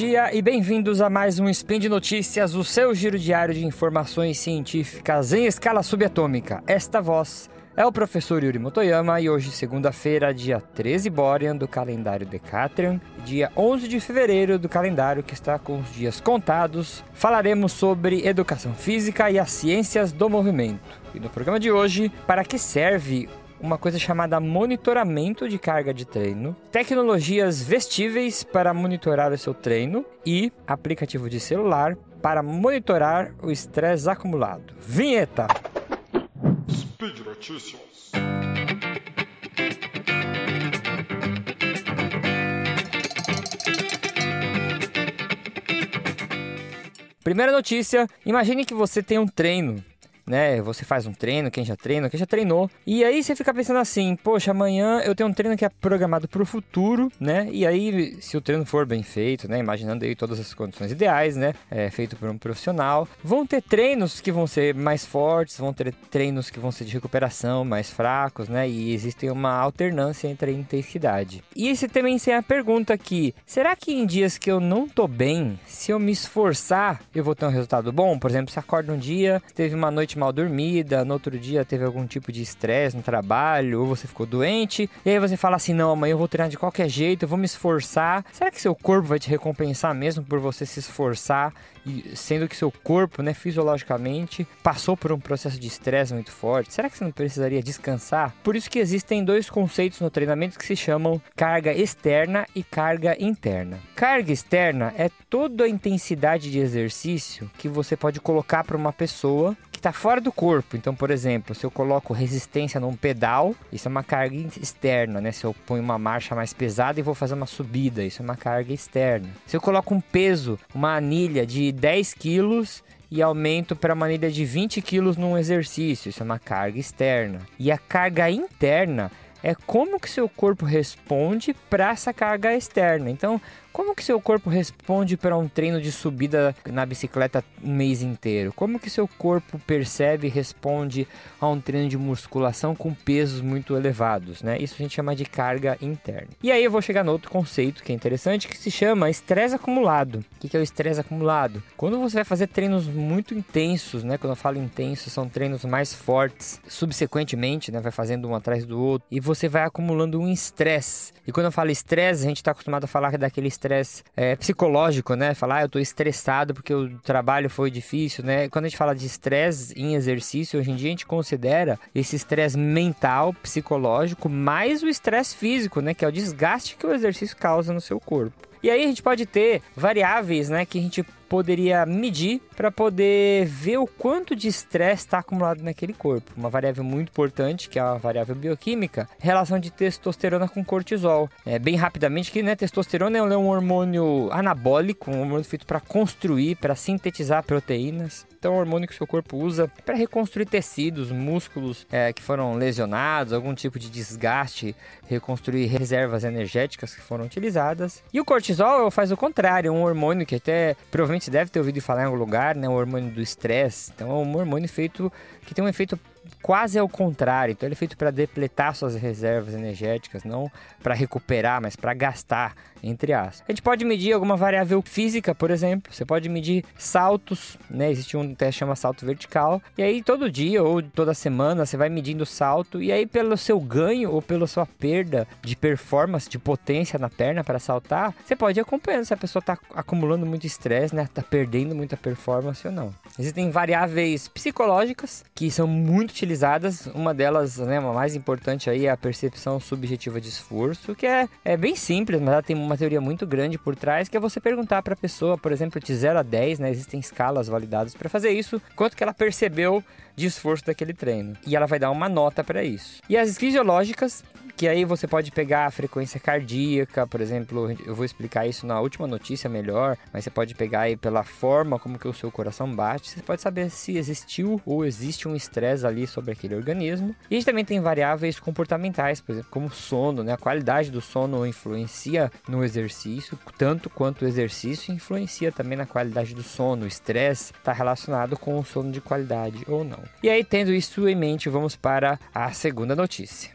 dia e bem-vindos a mais um Spin de Notícias, o seu giro diário de informações científicas em escala subatômica. Esta voz é o professor Yuri Motoyama e hoje, segunda-feira, dia 13 Borean do calendário Decatrian, dia 11 de fevereiro do calendário que está com os dias contados, falaremos sobre educação física e as ciências do movimento. E no programa de hoje, para que serve uma coisa chamada monitoramento de carga de treino, tecnologias vestíveis para monitorar o seu treino e aplicativo de celular para monitorar o estresse acumulado. Vinheta! Speed Notícias. Primeira notícia: imagine que você tem um treino né? Você faz um treino, quem já treina, quem já treinou. E aí você fica pensando assim, poxa, amanhã eu tenho um treino que é programado para o futuro, né? E aí, se o treino for bem feito, né? Imaginando aí todas as condições ideais, né? É, feito por um profissional. Vão ter treinos que vão ser mais fortes, vão ter treinos que vão ser de recuperação mais fracos, né? E existe uma alternância entre a intensidade. E esse também tem a pergunta aqui: será que em dias que eu não tô bem, se eu me esforçar, eu vou ter um resultado bom? Por exemplo, você acorda um dia, teve uma noite mal dormida, no outro dia teve algum tipo de estresse no trabalho, ou você ficou doente, e aí você fala assim: não, amanhã eu vou treinar de qualquer jeito, eu vou me esforçar. Será que seu corpo vai te recompensar mesmo por você se esforçar e sendo que seu corpo, né, fisiologicamente, passou por um processo de estresse muito forte, será que você não precisaria descansar? Por isso que existem dois conceitos no treinamento que se chamam carga externa e carga interna. Carga externa é toda a intensidade de exercício que você pode colocar para uma pessoa está fora do corpo. Então, por exemplo, se eu coloco resistência num pedal, isso é uma carga externa, né? Se eu ponho uma marcha mais pesada e vou fazer uma subida, isso é uma carga externa. Se eu coloco um peso, uma anilha de 10 quilos e aumento para uma anilha de 20 quilos num exercício. Isso é uma carga externa. E a carga interna é como que seu corpo responde para essa carga externa. Então, como que seu corpo responde para um treino de subida na bicicleta um mês inteiro? Como que seu corpo percebe e responde a um treino de musculação com pesos muito elevados, né? Isso a gente chama de carga interna. E aí eu vou chegar no outro conceito que é interessante, que se chama estresse acumulado. O que é o estresse acumulado? Quando você vai fazer treinos muito intensos, né? Quando eu falo intenso, são treinos mais fortes, subsequentemente, né? Vai fazendo um atrás do outro e você vai acumulando um estresse. E quando eu falo estresse, a gente está acostumado a falar daquele estresse é, psicológico, né? Falar, ah, eu tô estressado porque o trabalho foi difícil, né? Quando a gente fala de estresse em exercício, hoje em dia a gente considera esse estresse mental, psicológico, mais o estresse físico, né? Que é o desgaste que o exercício causa no seu corpo. E aí a gente pode ter variáveis, né, que a gente poderia medir para poder ver o quanto de estresse está acumulado naquele corpo. Uma variável muito importante, que é a variável bioquímica, relação de testosterona com cortisol. É, bem rapidamente, que né, testosterona é um hormônio anabólico, um hormônio feito para construir, para sintetizar proteínas. Então, é um hormônio que o seu corpo usa para reconstruir tecidos, músculos é, que foram lesionados, algum tipo de desgaste, reconstruir reservas energéticas que foram utilizadas. E o cortisol faz o contrário, é um hormônio que até provavelmente provavelmente deve ter ouvido falar em algum lugar, né? O hormônio do estresse. Então é um hormônio feito que tem um efeito quase ao contrário. Então ele é feito para depletar suas reservas energéticas, não para recuperar, mas para gastar, entre aspas. A gente pode medir alguma variável física, por exemplo. Você pode medir saltos, né? Existe um teste que chama salto vertical. E aí todo dia ou toda semana você vai medindo o salto e aí pelo seu ganho ou pela sua perda de performance, de potência na perna para saltar, você pode ir acompanhando se a pessoa está acumulando muito estresse, né? Tá perdendo muita performance ou não. Existem variáveis psicológicas que são muito utilizadas. Uma delas, né, a mais importante aí é a percepção subjetiva de esforço, que é, é bem simples, mas ela tem uma teoria muito grande por trás, que é você perguntar para a pessoa, por exemplo, de 0 a 10, né, existem escalas validadas para fazer isso, quanto que ela percebeu de esforço daquele treino. E ela vai dar uma nota para isso. E as fisiológicas que aí você pode pegar a frequência cardíaca, por exemplo, eu vou explicar isso na última notícia melhor, mas você pode pegar aí pela forma como que o seu coração bate, você pode saber se existiu ou existe um estresse ali sobre aquele organismo. E a gente também tem variáveis comportamentais, por exemplo, como sono, né? A qualidade do sono influencia no exercício, tanto quanto o exercício influencia também na qualidade do sono. O estresse está relacionado com o sono de qualidade ou não. E aí, tendo isso em mente, vamos para a segunda notícia.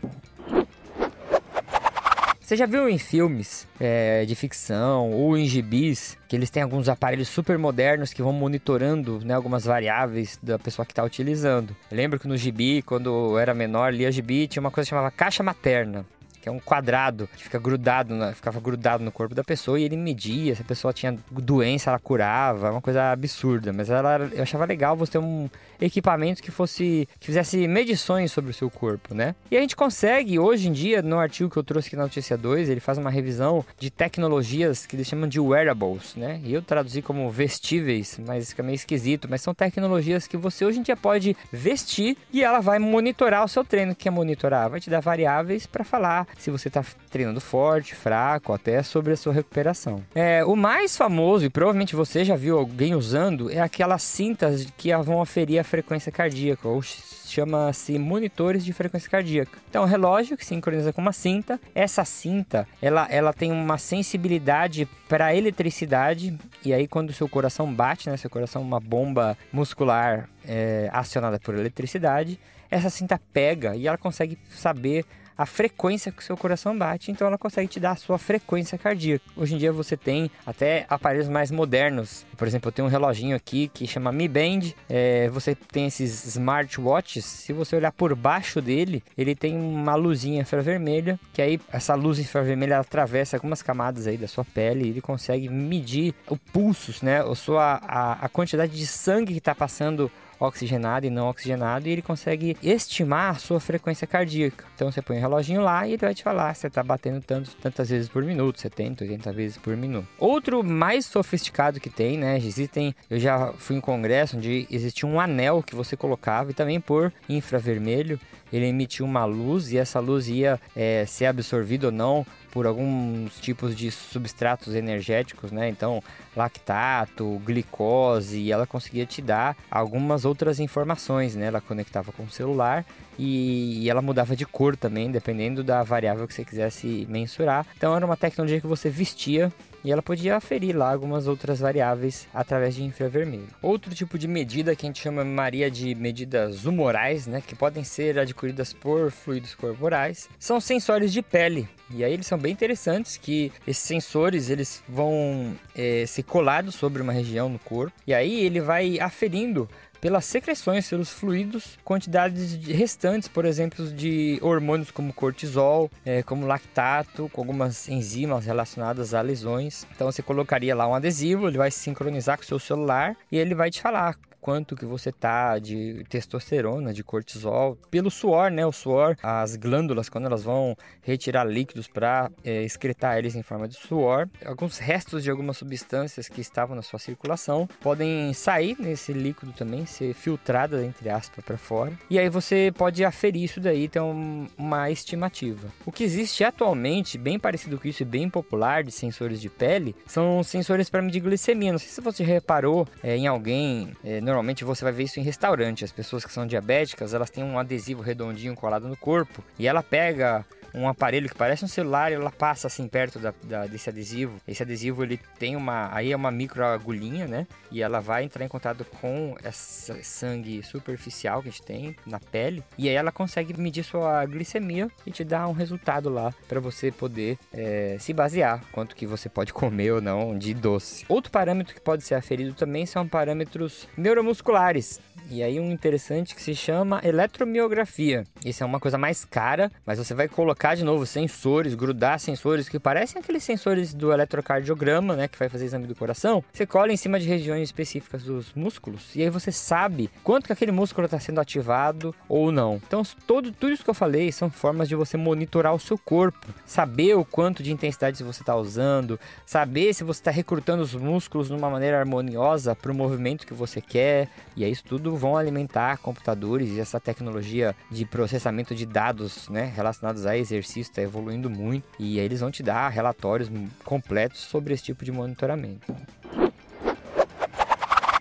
Você já viu em filmes é, de ficção ou em gibis que eles têm alguns aparelhos super modernos que vão monitorando né, algumas variáveis da pessoa que está utilizando? Eu lembro que no gibi, quando eu era menor, lia gibi, tinha uma coisa que chamava caixa materna que é um quadrado que fica grudado, na, ficava grudado no corpo da pessoa e ele media se a pessoa tinha doença, ela curava, uma coisa absurda. Mas ela, eu achava legal você ter um equipamento que fosse que fizesse medições sobre o seu corpo, né? E a gente consegue hoje em dia, no artigo que eu trouxe aqui na notícia 2, ele faz uma revisão de tecnologias que eles chamam de wearables, né? E eu traduzi como vestíveis, mas fica meio esquisito, mas são tecnologias que você hoje em dia pode vestir e ela vai monitorar o seu treino, que é monitorar, vai te dar variáveis para falar se você está treinando forte, fraco, até sobre a sua recuperação. É, o mais famoso, e provavelmente você já viu alguém usando, é aquelas cintas que vão aferir a frequência cardíaca, ou chama-se monitores de frequência cardíaca. Então, o relógio que sincroniza com uma cinta. Essa cinta, ela, ela tem uma sensibilidade para eletricidade. E aí, quando o seu coração bate, né? Seu coração é uma bomba muscular é, acionada por eletricidade. Essa cinta pega e ela consegue saber a frequência que o seu coração bate, então ela consegue te dar a sua frequência cardíaca. Hoje em dia você tem até aparelhos mais modernos. Por exemplo, eu tenho um reloginho aqui que chama Mi Band. É, você tem esses smartwatches. Se você olhar por baixo dele, ele tem uma luzinha infravermelha, que aí essa luz infravermelha atravessa algumas camadas aí da sua pele e ele consegue medir o pulsos, né? A, sua, a, a quantidade de sangue que está passando oxigenado e não oxigenado e ele consegue estimar a sua frequência cardíaca. Então você põe o um reloginho lá e ele vai te falar se você está batendo tanto, tantas vezes por minuto, 70, 80 vezes por minuto. Outro mais sofisticado que tem, né? Existem, eu já fui em congresso onde existia um anel que você colocava e também por infravermelho ele emitia uma luz e essa luz ia é, ser absorvida ou não por alguns tipos de substratos energéticos, né? Então, lactato, glicose, e ela conseguia te dar algumas outras informações, né? Ela conectava com o celular e, e ela mudava de cor também, dependendo da variável que você quisesse mensurar. Então, era uma tecnologia que você vestia e ela podia aferir lá algumas outras variáveis através de infravermelho. Outro tipo de medida que a gente chama Maria de medidas humorais, né, que podem ser adquiridas por fluidos corporais, são sensores de pele. E aí eles são bem interessantes que esses sensores eles vão é, ser colados sobre uma região no corpo e aí ele vai aferindo pelas secreções, pelos fluidos, quantidades restantes, por exemplo, de hormônios como cortisol, é, como lactato, com algumas enzimas relacionadas a lesões. Então você colocaria lá um adesivo, ele vai sincronizar com o seu celular e ele vai te falar quanto que você tá de testosterona, de cortisol, pelo suor, né? O suor, as glândulas, quando elas vão retirar líquidos para é, excretar eles em forma de suor, alguns restos de algumas substâncias que estavam na sua circulação podem sair nesse líquido também, ser filtrada, entre aspas, para fora. E aí você pode aferir isso daí, ter um, uma estimativa. O que existe atualmente, bem parecido com isso e bem popular de sensores de pele, são sensores para medir glicemia. Não sei se você reparou é, em alguém, é, você vai ver isso em restaurante. As pessoas que são diabéticas, elas têm um adesivo redondinho colado no corpo e ela pega um aparelho que parece um celular e ela passa assim perto da, da, desse adesivo. Esse adesivo ele tem uma. Aí é uma micro agulhinha, né? E ela vai entrar em contato com esse sangue superficial que a gente tem na pele. E aí ela consegue medir sua glicemia e te dar um resultado lá para você poder é, se basear quanto que você pode comer ou não de doce. Outro parâmetro que pode ser aferido também são parâmetros neuromusculares. E aí um interessante que se chama eletromiografia. Isso é uma coisa mais cara, mas você vai colocar de novo sensores, grudar sensores que parecem aqueles sensores do eletrocardiograma, né, que vai fazer exame do coração. Você cola em cima de regiões específicas dos músculos e aí você sabe quanto que aquele músculo está sendo ativado ou não. Então, todo, tudo isso que eu falei são formas de você monitorar o seu corpo, saber o quanto de intensidade você está usando, saber se você está recrutando os músculos de uma maneira harmoniosa para o movimento que você quer. E é isso tudo vão alimentar computadores e essa tecnologia de processamento de dados né, relacionados a exercício está evoluindo muito e eles vão te dar relatórios completos sobre esse tipo de monitoramento.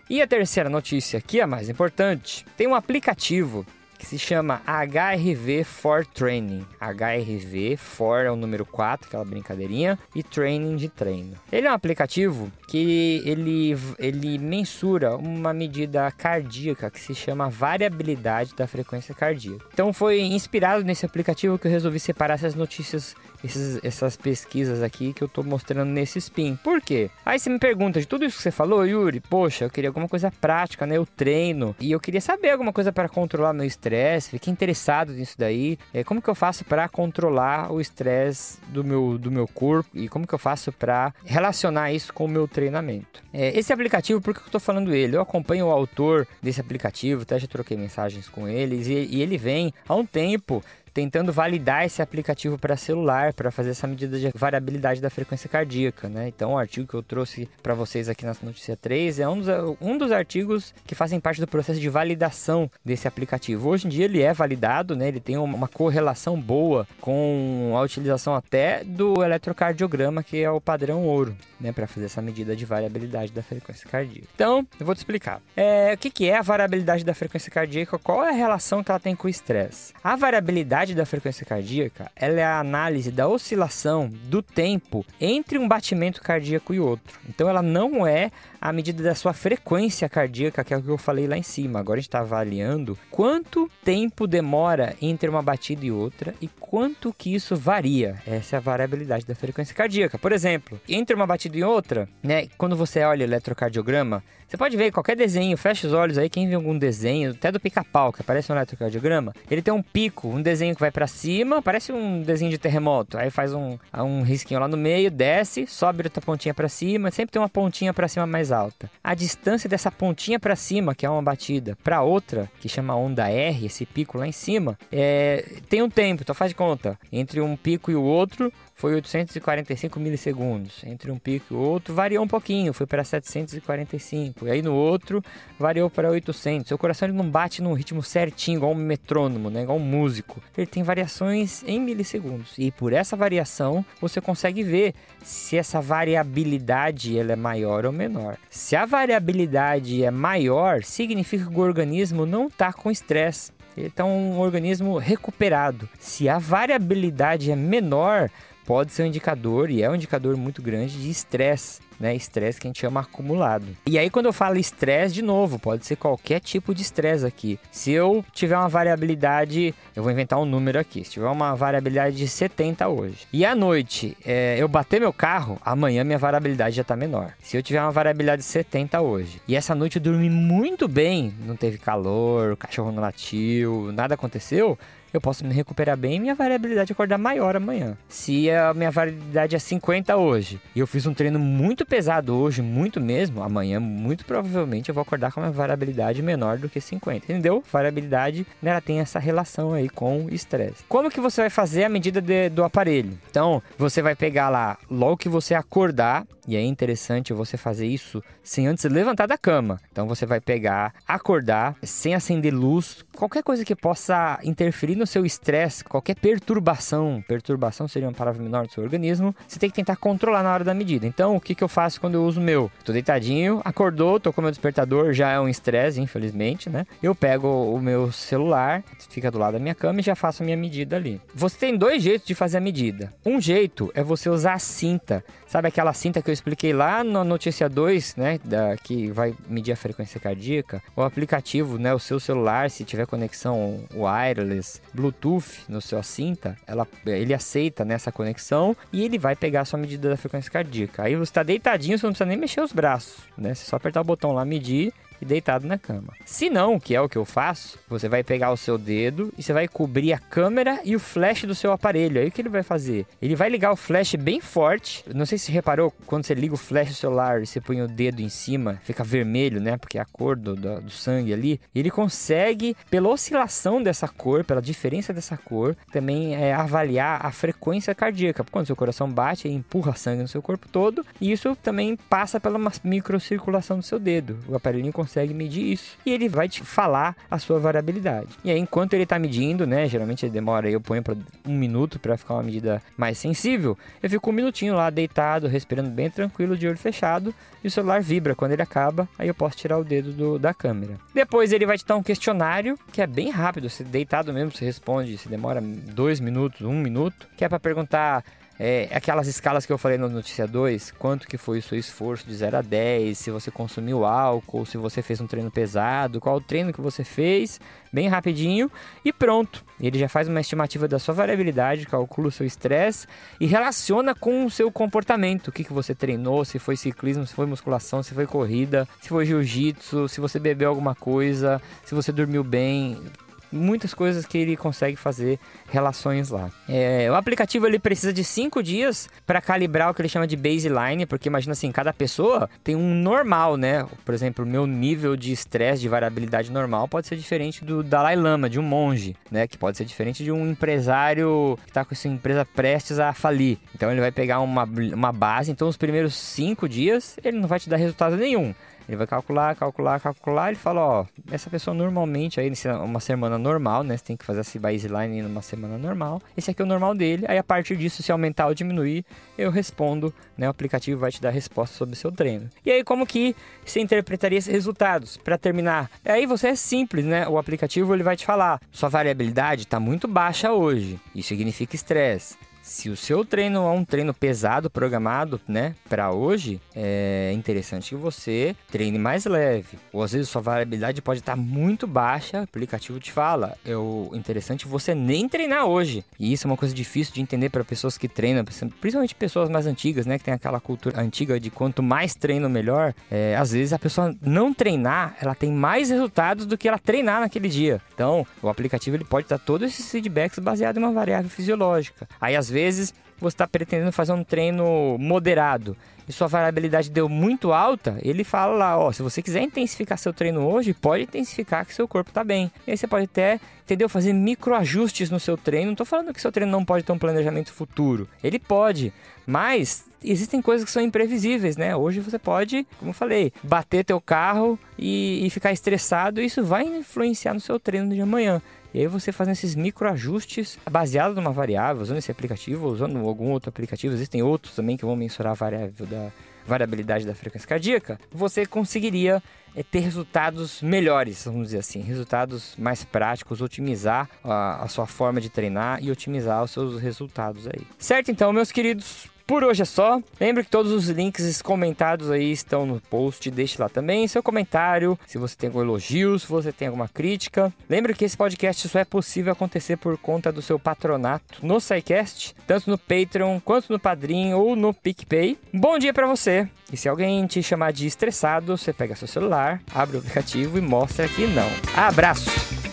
E a terceira notícia, que é a mais importante, tem um aplicativo que se chama HRV for Training. HRV for é o número 4, aquela brincadeirinha, e Training de treino. Ele é um aplicativo que ele, ele mensura uma medida cardíaca que se chama variabilidade da frequência cardíaca. Então foi inspirado nesse aplicativo que eu resolvi separar essas notícias esses, essas pesquisas aqui que eu tô mostrando nesse spin. Por quê? Aí você me pergunta, de tudo isso que você falou, Yuri, poxa, eu queria alguma coisa prática, né? Eu treino e eu queria saber alguma coisa para controlar meu estresse, fiquei interessado nisso daí. É, como que eu faço para controlar o estresse do meu, do meu corpo e como que eu faço para relacionar isso com o meu treinamento? É, esse aplicativo, por que eu tô falando ele? Eu acompanho o autor desse aplicativo, até já troquei mensagens com eles e, e ele vem há um tempo tentando validar esse aplicativo para celular para fazer essa medida de variabilidade da frequência cardíaca, né? Então, o artigo que eu trouxe para vocês aqui na notícia 3 é um dos, um dos artigos que fazem parte do processo de validação desse aplicativo. Hoje em dia ele é validado, né? Ele tem uma correlação boa com a utilização até do eletrocardiograma, que é o padrão ouro, né, para fazer essa medida de variabilidade da frequência cardíaca. Então, eu vou te explicar. É, o que, que é a variabilidade da frequência cardíaca? Qual é a relação que ela tem com o estresse? A variabilidade da frequência cardíaca ela é a análise da oscilação do tempo entre um batimento cardíaco e outro. Então ela não é a medida da sua frequência cardíaca, que é o que eu falei lá em cima. Agora a gente está avaliando quanto tempo demora entre uma batida e outra e quanto que isso varia. Essa é a variabilidade da frequência cardíaca. Por exemplo, entre uma batida e outra, né, quando você olha o eletrocardiograma, você pode ver qualquer desenho, fecha os olhos aí, quem viu algum desenho, até do pica-pau, que aparece no eletrocardiograma, ele tem um pico, um desenho que vai para cima, parece um desenho de terremoto. Aí faz um, um risquinho lá no meio, desce, sobe outra pontinha para cima, sempre tem uma pontinha para cima mais alta. A distância dessa pontinha para cima, que é uma batida, para outra, que chama onda R, esse pico lá em cima, é, tem um tempo, então faz de conta. Entre um pico e o outro, foi 845 milissegundos. Entre um pico e outro variou um pouquinho, foi para 745. E aí no outro variou para 800. Seu coração ele não bate num ritmo certinho, igual um metrônomo, né? igual um músico. Ele tem variações em milissegundos. E por essa variação você consegue ver se essa variabilidade ela é maior ou menor. Se a variabilidade é maior, significa que o organismo não está com estresse. Ele está um organismo recuperado. Se a variabilidade é menor, pode ser um indicador, e é um indicador muito grande, de estresse né? Estresse que a gente chama acumulado. E aí, quando eu falo estresse, de novo, pode ser qualquer tipo de estresse aqui. Se eu tiver uma variabilidade, eu vou inventar um número aqui. Se tiver uma variabilidade de 70 hoje, e à noite é, eu bater meu carro, amanhã minha variabilidade já está menor. Se eu tiver uma variabilidade de 70 hoje, e essa noite eu dormi muito bem, não teve calor, o cachorro não latiu, nada aconteceu, eu posso me recuperar bem e minha variabilidade acordar maior amanhã. Se a minha variabilidade é 50 hoje e eu fiz um treino muito pesado hoje, muito mesmo, amanhã muito provavelmente eu vou acordar com uma variabilidade menor do que 50. Entendeu? Variabilidade, né, ela tem essa relação aí com estresse. Como que você vai fazer a medida de, do aparelho? Então, você vai pegar lá logo que você acordar, e é interessante você fazer isso sem antes levantar da cama. Então você vai pegar, acordar, sem acender luz, qualquer coisa que possa interferir no seu estresse, qualquer perturbação, perturbação seria uma palavra menor do seu organismo, você tem que tentar controlar na hora da medida. Então, o que, que eu faço quando eu uso o meu? Tô deitadinho, acordou, tô com meu despertador, já é um estresse, infelizmente, né? Eu pego o meu celular, fica do lado da minha cama e já faço a minha medida ali. Você tem dois jeitos de fazer a medida. Um jeito é você usar a cinta. Sabe aquela cinta que eu expliquei lá na notícia 2, né? Da, que vai medir a frequência cardíaca? O aplicativo, né? O seu celular, se tiver conexão wireless, Bluetooth no seu cinta, ela, ele aceita nessa conexão e ele vai pegar a sua medida da frequência cardíaca. Aí você está deitadinho, você não precisa nem mexer os braços, né? Você só apertar o botão lá, medir e deitado na cama. Se não, que é o que eu faço, você vai pegar o seu dedo e você vai cobrir a câmera e o flash do seu aparelho. Aí o que ele vai fazer? Ele vai ligar o flash bem forte. Não sei se reparou, quando você liga o flash do celular e você põe o dedo em cima, fica vermelho, né? Porque é a cor do, do, do sangue ali. Ele consegue, pela oscilação dessa cor, pela diferença dessa cor, também é, avaliar a frequência cardíaca. Quando seu coração bate, ele empurra sangue no seu corpo todo. E isso também passa pela microcirculação do seu dedo. O aparelhinho consegue medir isso e ele vai te falar a sua variabilidade. E aí, enquanto ele está medindo, né? Geralmente ele demora, eu ponho para um minuto para ficar uma medida mais sensível. Eu fico um minutinho lá deitado, respirando bem tranquilo, de olho fechado, e o celular vibra quando ele acaba. Aí eu posso tirar o dedo do, da câmera. Depois ele vai te dar um questionário que é bem rápido, você deitado mesmo, você responde, se demora dois minutos, um minuto, que é para perguntar é, aquelas escalas que eu falei no notícia 2, quanto que foi o seu esforço de 0 a 10, se você consumiu álcool, se você fez um treino pesado, qual o treino que você fez, bem rapidinho e pronto. Ele já faz uma estimativa da sua variabilidade, calcula o seu estresse e relaciona com o seu comportamento, o que, que você treinou, se foi ciclismo, se foi musculação, se foi corrida, se foi jiu-jitsu, se você bebeu alguma coisa, se você dormiu bem, muitas coisas que ele consegue fazer relações lá. É, o aplicativo ele precisa de cinco dias para calibrar o que ele chama de baseline, porque imagina assim, cada pessoa tem um normal, né? Por exemplo, o meu nível de estresse, de variabilidade normal pode ser diferente do Dalai Lama, de um monge, né? Que pode ser diferente de um empresário que está com essa empresa prestes a falir. Então ele vai pegar uma, uma base, então os primeiros cinco dias ele não vai te dar resultado nenhum. Ele vai calcular, calcular, calcular. Ele fala: Ó, essa pessoa normalmente, aí uma semana normal, né? Você tem que fazer essa baseline numa semana normal. Esse aqui é o normal dele. Aí a partir disso, se aumentar ou diminuir, eu respondo, né? O aplicativo vai te dar resposta sobre o seu treino. E aí, como que você interpretaria esses resultados? Para terminar, aí você é simples, né? O aplicativo ele vai te falar: sua variabilidade está muito baixa hoje. Isso significa estresse. Se o seu treino é um treino pesado programado, né, para hoje, é interessante que você treine mais leve. Ou às vezes sua variabilidade pode estar muito baixa, o aplicativo te fala. É o interessante você nem treinar hoje. E isso é uma coisa difícil de entender para pessoas que treinam, principalmente pessoas mais antigas, né, que tem aquela cultura antiga de quanto mais treino melhor. É, às vezes a pessoa não treinar, ela tem mais resultados do que ela treinar naquele dia. Então, o aplicativo ele pode dar todos esses feedbacks baseado em uma variável fisiológica. Aí às vezes você está pretendendo fazer um treino moderado e sua variabilidade deu muito alta, ele fala lá, ó, se você quiser intensificar seu treino hoje, pode intensificar que seu corpo está bem. E aí você pode até, entendeu, fazer microajustes no seu treino. Não estou falando que seu treino não pode ter um planejamento futuro. Ele pode, mas existem coisas que são imprevisíveis, né? Hoje você pode, como eu falei, bater teu carro e, e ficar estressado, e isso vai influenciar no seu treino de amanhã. E aí você fazendo esses microajustes baseado numa variável, usando esse aplicativo, usando algum outro aplicativo, existem outros também que vão mensurar a variável da variabilidade da frequência cardíaca, você conseguiria é, ter resultados melhores, vamos dizer assim, resultados mais práticos, otimizar a, a sua forma de treinar e otimizar os seus resultados aí. Certo, então, meus queridos, por hoje é só. Lembre que todos os links comentados aí estão no post. Deixe lá também seu comentário, se você tem algum elogio, se você tem alguma crítica. Lembre que esse podcast só é possível acontecer por conta do seu patronato no SciCast, tanto no Patreon quanto no Padrim ou no PicPay. Bom dia para você! E se alguém te chamar de estressado, você pega seu celular, abre o aplicativo e mostra que não. Abraço!